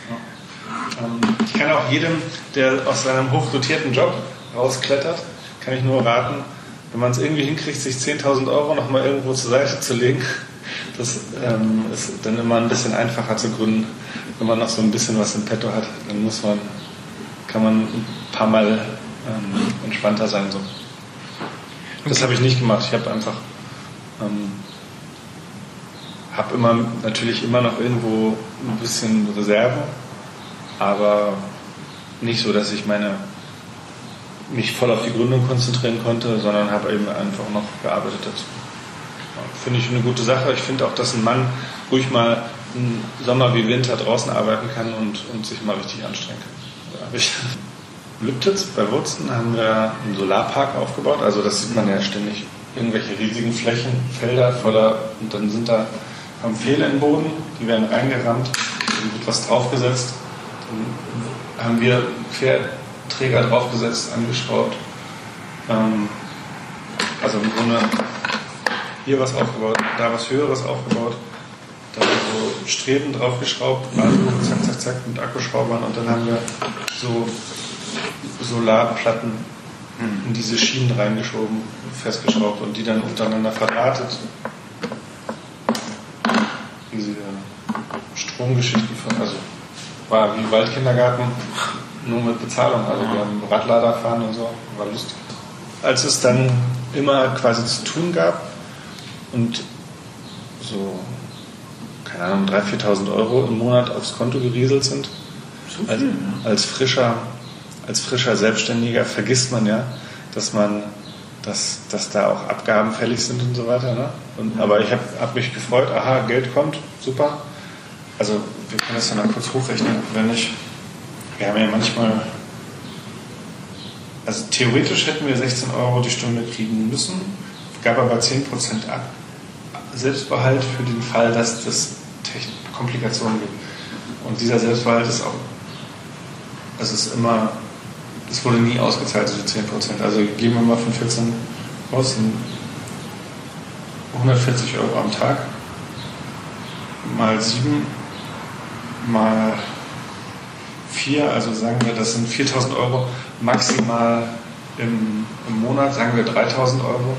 Speaker 2: Ja. Ähm, ich kann auch jedem, der aus seinem hochdotierten Job rausklettert, kann ich nur raten, wenn man es irgendwie hinkriegt, sich 10.000 Euro nochmal irgendwo zur Seite zu legen, das ähm, ist dann immer ein bisschen einfacher zu gründen. Wenn man noch so ein bisschen was im Petto hat, dann muss man, kann man ein paar Mal ähm, entspannter sein. So. Das habe ich nicht gemacht. Ich habe einfach, ähm, habe immer natürlich immer noch irgendwo ein bisschen Reserve, aber nicht so, dass ich meine mich voll auf die Gründung konzentrieren konnte, sondern habe eben einfach noch gearbeitet dazu. Finde ich eine gute Sache. Ich finde auch, dass ein Mann ruhig mal im Sommer wie Winter draußen arbeiten kann und, und sich mal richtig anstrengen kann. Ja, Lübtitz bei Wurzen haben wir einen Solarpark aufgebaut. Also das sieht man ja ständig. Irgendwelche riesigen Flächen, Felder voller und dann sind da haben Pfähle im Boden, die werden reingerammt, dann wird was draufgesetzt. Dann haben wir Querträger draufgesetzt, angeschraubt. Ähm, also im Grunde hier was aufgebaut, da was Höheres aufgebaut, da so Streben draufgeschraubt, also zack, zack, zack mit Akkuschraubern und dann haben wir so Solarplatten in diese Schienen reingeschoben, festgeschraubt und die dann untereinander verdrahtet. Diese Stromgeschichten von, also war wie Waldkindergarten, nur mit Bezahlung. Also wir haben Radlader fahren und so, war lustig. Als es dann immer quasi zu tun gab und so, keine Ahnung, 3.000, 4.000 Euro im Monat aufs Konto gerieselt sind, als, als frischer als frischer Selbstständiger vergisst man ja, dass man, dass, dass da auch Abgaben fällig sind und so weiter. Ne? Und, aber ich habe hab mich gefreut, aha, Geld kommt, super. Also wir können das dann mal kurz hochrechnen, wenn ich, wir haben ja manchmal, also theoretisch hätten wir 16 Euro die Stunde kriegen müssen, gab aber 10% ab, Selbstbehalt für den Fall, dass es Komplikationen gibt. Und dieser Selbstbehalt ist auch, es ist immer es wurde nie ausgezahlt, diese 10 Prozent. Also gehen wir mal von 14 aus, 140 Euro am Tag mal 7 mal 4, also sagen wir, das sind 4000 Euro maximal im, im Monat, sagen wir 3000 Euro.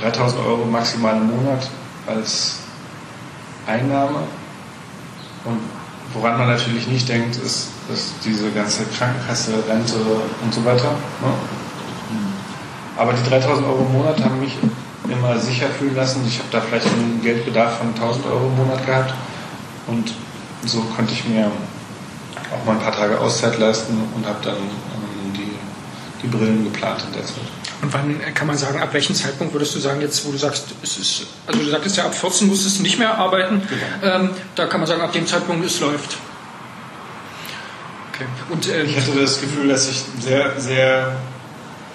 Speaker 2: 3000 Euro maximal im Monat als Einnahme. Und woran man natürlich nicht denkt, ist ist diese ganze Krankenkasse, Rente und so weiter. Ne? Aber die 3000 Euro im Monat haben mich immer sicher fühlen lassen. Ich habe da vielleicht einen Geldbedarf von 1000 Euro im Monat gehabt und so konnte ich mir auch mal ein paar Tage Auszeit leisten und habe dann ähm, die, die Brillen geplant in der Zeit.
Speaker 1: Und wann kann man sagen, ab welchem Zeitpunkt würdest du sagen, jetzt wo du sagst, es ist, also du sagtest ja, ab 14 musstest du nicht mehr arbeiten, genau. ähm, da kann man sagen, ab dem Zeitpunkt es läuft.
Speaker 2: Okay. Und, äh, ich hatte das Gefühl, dass ich sehr, sehr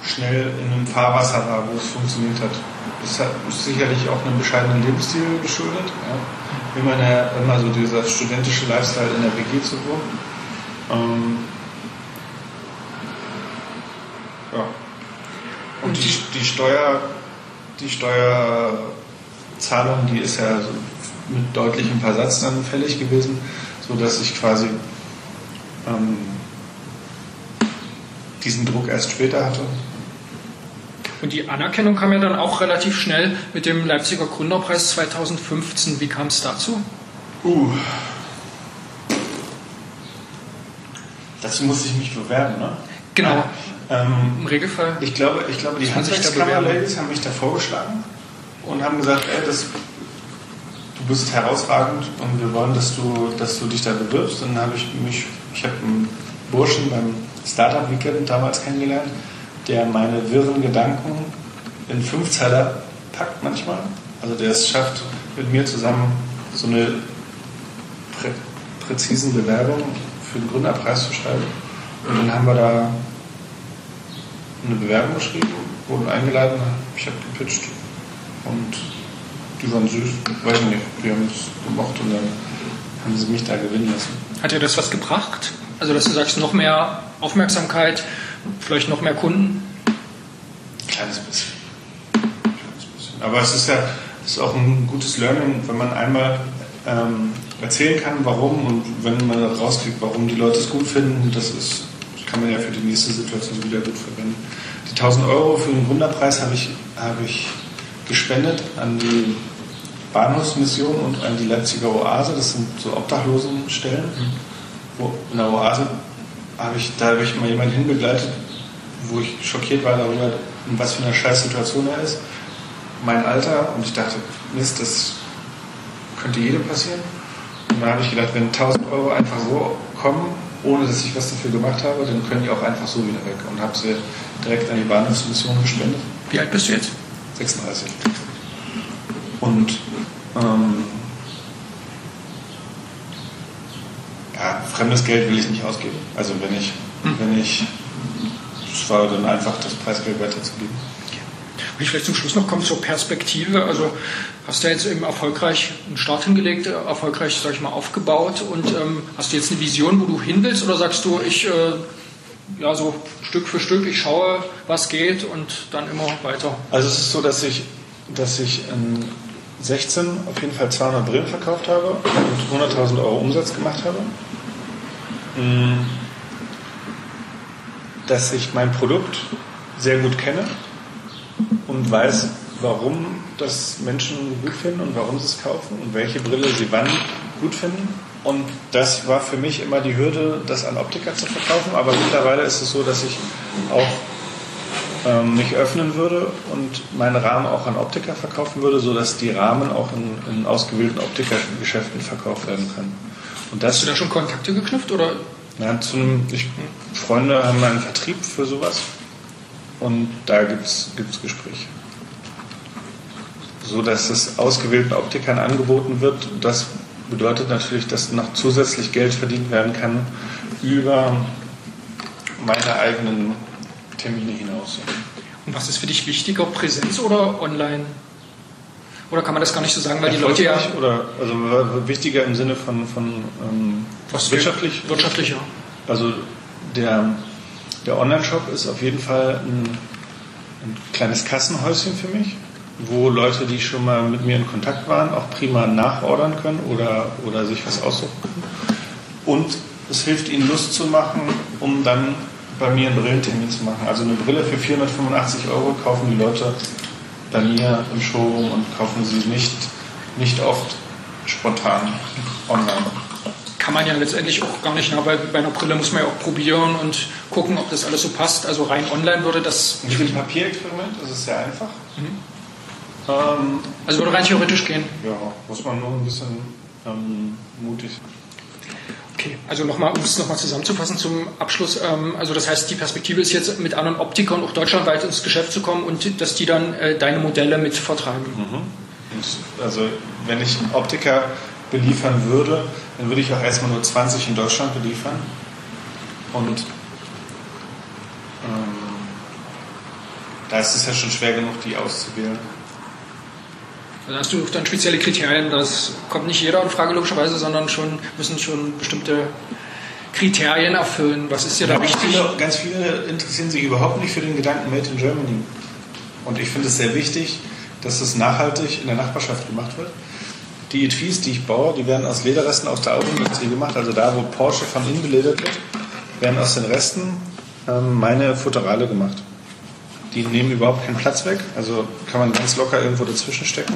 Speaker 2: schnell in einem Fahrwasser war, wo es funktioniert hat. Das ist sicherlich auch einem bescheidenen Lebensstil geschuldet. Ja. Immer, eine, immer so dieser studentische Lifestyle in der WG zu wohnen. Ähm, ja. Und die, die Steuer, die Steuerzahlung, die ist ja mit deutlichem Versatz dann fällig gewesen, so dass ich quasi ähm, diesen Druck erst später hatte.
Speaker 1: Und die Anerkennung kam ja dann auch relativ schnell mit dem Leipziger Gründerpreis 2015. Wie kam es dazu?
Speaker 2: Uh. Dazu musste ich mich bewerben, ne?
Speaker 1: Genau. Ähm, Im Regelfall.
Speaker 2: Ich glaube, ich glaube die Handwerkskammer-Ladies haben mich da vorgeschlagen und haben gesagt, ey, das, du bist herausragend und wir wollen, dass du, dass du dich da bewirbst. Und dann habe ich mich, ich habe einen Burschen beim Startup Weekend damals kennengelernt, der meine wirren Gedanken in Fünfzeiler packt manchmal. Also der es schafft, mit mir zusammen so eine prä präzisen Bewerbung für den Gründerpreis zu schreiben. Und dann haben wir da eine Bewerbung geschrieben, wurden eingeladen, ich habe gepitcht und die waren süß, weiß nicht, wir haben es gemocht und dann haben sie mich da gewinnen lassen.
Speaker 1: Hat dir das was gebracht? Also, dass du sagst, noch mehr Aufmerksamkeit, vielleicht noch mehr Kunden?
Speaker 2: Kleines bisschen. Kleines bisschen. Aber es ist ja es ist auch ein gutes Learning, wenn man einmal ähm, erzählen kann, warum und wenn man rauskriegt, warum die Leute es gut finden, das ist, kann man ja für die nächste Situation wieder gut verwenden. Die 1000 Euro für den Wunderpreis habe ich, habe ich gespendet an die Bahnhofsmission und an die Leipziger Oase. Das sind so Obdachlosenstellen. Mhm. Wo, in der Oase habe ich, da habe ich mal jemanden hinbegleitet, wo ich schockiert war darüber, in was für einer scheiß Situation er ist. Mein Alter und ich dachte, Mist, das könnte jedem passieren. Und dann habe ich gedacht, wenn 1000 Euro einfach so kommen, ohne dass ich was dafür gemacht habe, dann können die auch einfach so wieder weg. Und habe sie direkt an die Bahnhofsmission gespendet.
Speaker 1: Wie alt bist du jetzt?
Speaker 2: 36. Und ähm, ja, fremdes Geld will ich nicht ausgeben. Also wenn ich, hm. wenn ich, es war dann einfach das Preisgeld weiterzugeben.
Speaker 1: Ich vielleicht zum Schluss noch kommen zur Perspektive. Also hast du jetzt eben erfolgreich einen Start hingelegt, erfolgreich, sag ich mal, aufgebaut und ähm, hast du jetzt eine Vision, wo du hin willst oder sagst du, ich äh, ja so Stück für Stück, ich schaue, was geht und dann immer weiter?
Speaker 2: Also es ist so, dass ich, dass ich in 16 auf jeden Fall 200 Brillen verkauft habe und 100.000 Euro Umsatz gemacht habe. Mm. Dass ich mein Produkt sehr gut kenne und weiß, warum das Menschen gut finden und warum sie es kaufen und welche Brille sie wann gut finden. Und das war für mich immer die Hürde, das an Optiker zu verkaufen. Aber mittlerweile ist es so, dass ich auch ähm, mich öffnen würde und meine Rahmen auch an Optiker verkaufen würde, sodass die Rahmen auch in, in ausgewählten Optikergeschäften verkauft werden können.
Speaker 1: Und das, Hast du da schon Kontakte geknüpft? Oder?
Speaker 2: Ja, zu einem, ich, Freunde haben einen Vertrieb für sowas und da gibt es Gespräche. So dass es ausgewählten Optikern angeboten wird. Das bedeutet natürlich, dass noch zusätzlich Geld verdient werden kann über meine eigenen Termine hinaus.
Speaker 1: Und was ist für dich wichtiger, Präsenz oder online? Oder kann man das gar nicht so sagen, weil die Leute ja.
Speaker 2: Oder also wichtiger im Sinne von, von ähm,
Speaker 1: wirtschaftlich?
Speaker 2: Wirtschaftlich, ja. Also der der Online-Shop ist auf jeden Fall ein, ein, kleines Kassenhäuschen für mich, wo Leute, die schon mal mit mir in Kontakt waren, auch prima nachordern können oder, oder sich was aussuchen können. Und es hilft ihnen Lust zu machen, um dann bei mir einen Brillentermin zu machen. Also eine Brille für 485 Euro kaufen die Leute bei mir im Showroom und kaufen sie nicht, nicht oft spontan online
Speaker 1: kann man ja letztendlich auch gar nicht, weil bei einer Brille muss man ja auch probieren und gucken, ob das alles so passt. Also rein online würde das.
Speaker 2: Mit dem Papierexperiment das ist sehr einfach. Mhm.
Speaker 1: Ähm, also würde rein theoretisch gehen.
Speaker 2: Ja, muss man nur ein bisschen ähm, mutig sein.
Speaker 1: Okay, also nochmal, um es nochmal zusammenzufassen zum Abschluss. Ähm, also das heißt, die Perspektive ist jetzt mit anderen Optikern auch deutschlandweit ins Geschäft zu kommen und dass die dann äh, deine Modelle mit vertreiben. Mhm.
Speaker 2: also wenn ich Optiker beliefern würde, dann würde ich auch erstmal nur 20 in Deutschland beliefern. Und ähm, da ist es ja schon schwer genug, die auszuwählen.
Speaker 1: Also hast du dann spezielle Kriterien, das kommt nicht jeder in Frage logischerweise, sondern schon müssen schon bestimmte Kriterien erfüllen. Was ist dir da wichtig?
Speaker 2: Viele, ganz viele interessieren sich überhaupt nicht für den Gedanken Made in Germany. Und ich finde es sehr wichtig, dass es nachhaltig in der Nachbarschaft gemacht wird. Die Etui, die ich baue, die werden aus Lederresten aus der Autoindustrie gemacht. Also da, wo Porsche von innen beledert wird, werden aus den Resten ähm, meine Futterale gemacht. Die nehmen überhaupt keinen Platz weg, also kann man ganz locker irgendwo dazwischen stecken.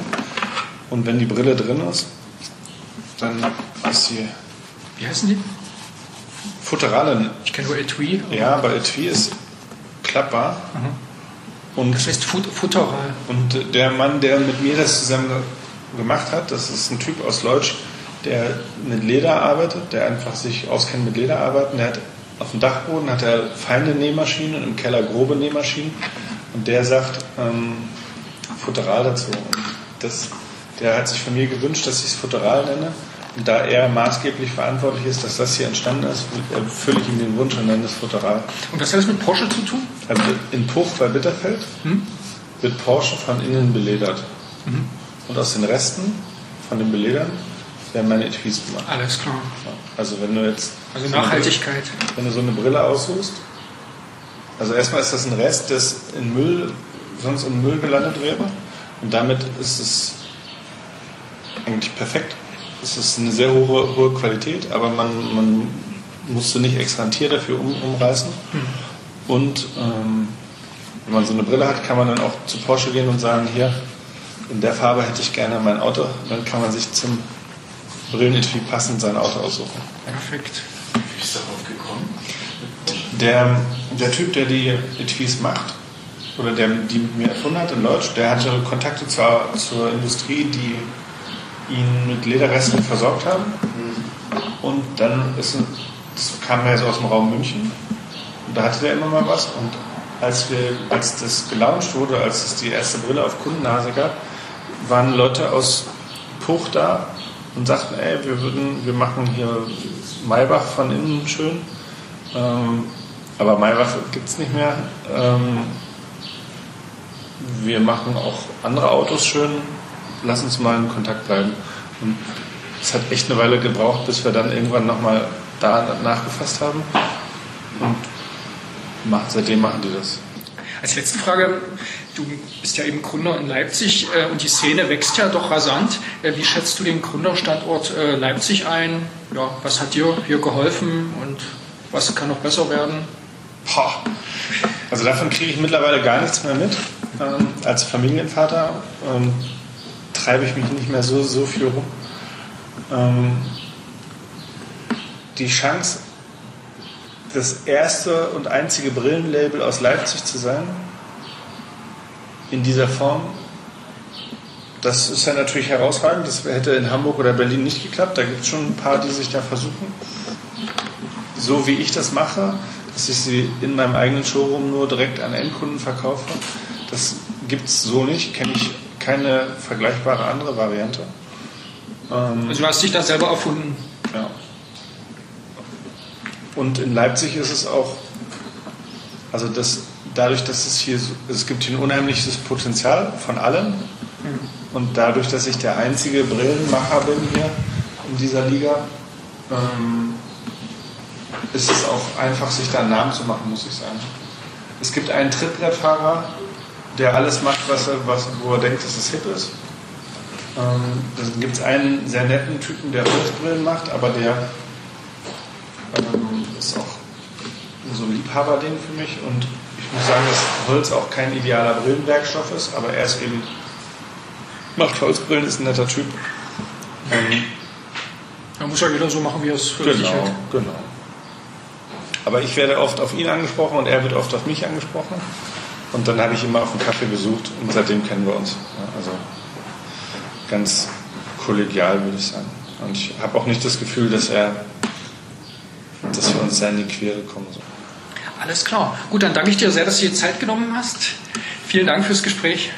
Speaker 2: Und wenn die Brille drin ist, dann ist sie.
Speaker 1: Wie heißen die?
Speaker 2: Futterale.
Speaker 1: Ich kenne nur Etui.
Speaker 2: Ja, aber Etui ist klappbar.
Speaker 1: Mhm. Und das heißt Fut Futteral.
Speaker 2: Und der Mann, der mit mir das zusammen gemacht hat, das ist ein Typ aus Leutsch, der mit Leder arbeitet, der einfach sich auskennt mit Lederarbeiten. Der hat auf dem Dachboden hat er feine Nähmaschinen und im Keller grobe Nähmaschinen. Und der sagt ähm, Futteral dazu. Und das, der hat sich von mir gewünscht, dass ich es Futteral nenne. Und da er maßgeblich verantwortlich ist, dass das hier entstanden ist, erfülle ich ihm den Wunsch und nenne es Futteral.
Speaker 1: Und was hat das mit Porsche zu tun?
Speaker 2: Also in Puch bei Bitterfeld hm? wird Porsche von innen beledert. Mhm. Und aus den Resten von den Beledern werden meine Etuis gemacht.
Speaker 1: Alles klar.
Speaker 2: Also wenn du jetzt
Speaker 1: also Nachhaltigkeit.
Speaker 2: Brille, wenn du so eine Brille aussuchst, also erstmal ist das ein Rest, das in Müll, sonst im Müll gelandet wäre. Und damit ist es eigentlich perfekt. Es ist eine sehr hohe, hohe Qualität, aber man, man musste nicht extra ein Tier dafür um, umreißen. Hm. Und ähm, wenn man so eine Brille hat, kann man dann auch zu Porsche gehen und sagen, hier, in der Farbe hätte ich gerne mein Auto. Dann kann man sich zum Brillenetui passend sein Auto aussuchen.
Speaker 1: Perfekt.
Speaker 2: Wie ist darauf gekommen? Der, der Typ, der die Etuis macht, oder der die mit mir erfunden hat in Deutsch, der hatte Kontakte zur, zur Industrie, die ihn mit Lederresten versorgt haben. Und dann ist, das kam er so aus dem Raum München. Und da hatte der immer mal was. Und als, wir, als das gelauncht wurde, als es die erste Brille auf Kundennase gab, waren Leute aus Puch da und sagten, ey, wir würden, wir machen hier Maybach von innen schön. Ähm, aber Maybach gibt es nicht mehr. Ähm, wir machen auch andere Autos schön. Lass uns mal in Kontakt bleiben. Und es hat echt eine Weile gebraucht, bis wir dann irgendwann nochmal da nachgefasst haben. Und seitdem machen die das.
Speaker 1: Als letzte Frage, du bist ja eben Gründer in Leipzig äh, und die Szene wächst ja doch rasant. Äh, wie schätzt du den Gründerstandort äh, Leipzig ein? Ja, was hat dir hier geholfen und was kann noch besser werden?
Speaker 2: Boah. Also davon kriege ich mittlerweile gar nichts mehr mit. Ähm, als Familienvater ähm, treibe ich mich nicht mehr so, so viel rum. Ähm, die Chance, das erste und einzige Brillenlabel aus Leipzig zu sein, in dieser Form, das ist ja natürlich herausragend. Das hätte in Hamburg oder Berlin nicht geklappt. Da gibt es schon ein paar, die sich da versuchen. So wie ich das mache, dass ich sie in meinem eigenen Showroom nur direkt an Endkunden verkaufe, das gibt es so nicht. Kenne ich keine vergleichbare andere Variante.
Speaker 1: Ähm, also du hast dich da selber erfunden.
Speaker 2: Ja. Und in Leipzig ist es auch, also das, dadurch, dass es hier, es gibt hier ein unheimliches Potenzial von allen. Mhm. Und dadurch, dass ich der einzige Brillenmacher bin hier in dieser Liga, ähm, ist es auch einfach, sich da einen Namen zu machen, muss ich sagen. Es gibt einen Trittbrettfahrer, der alles macht, was er, was, wo er denkt, dass es hip ist. Ähm, dann gibt es einen sehr netten Typen, der Holzbrillen macht, aber der ähm, ist auch so ein Liebhaberding für mich und muss sagen, dass Holz auch kein idealer Brillenwerkstoff ist, aber er ist eben, macht Holzbrillen, ist ein netter Typ.
Speaker 1: Ähm, da muss ja jeder so machen, wie er es für
Speaker 2: genau,
Speaker 1: sich hat.
Speaker 2: Genau. Aber ich werde oft auf ihn angesprochen und er wird oft auf mich angesprochen. Und dann habe ich immer auf einen Kaffee besucht und seitdem kennen wir uns. also ganz kollegial, würde ich sagen. Und ich habe auch nicht das Gefühl, dass er dass wir uns sehr in die Quere kommen. So.
Speaker 1: Alles klar. Gut, dann danke ich dir sehr, dass du dir Zeit genommen hast. Vielen Dank fürs Gespräch.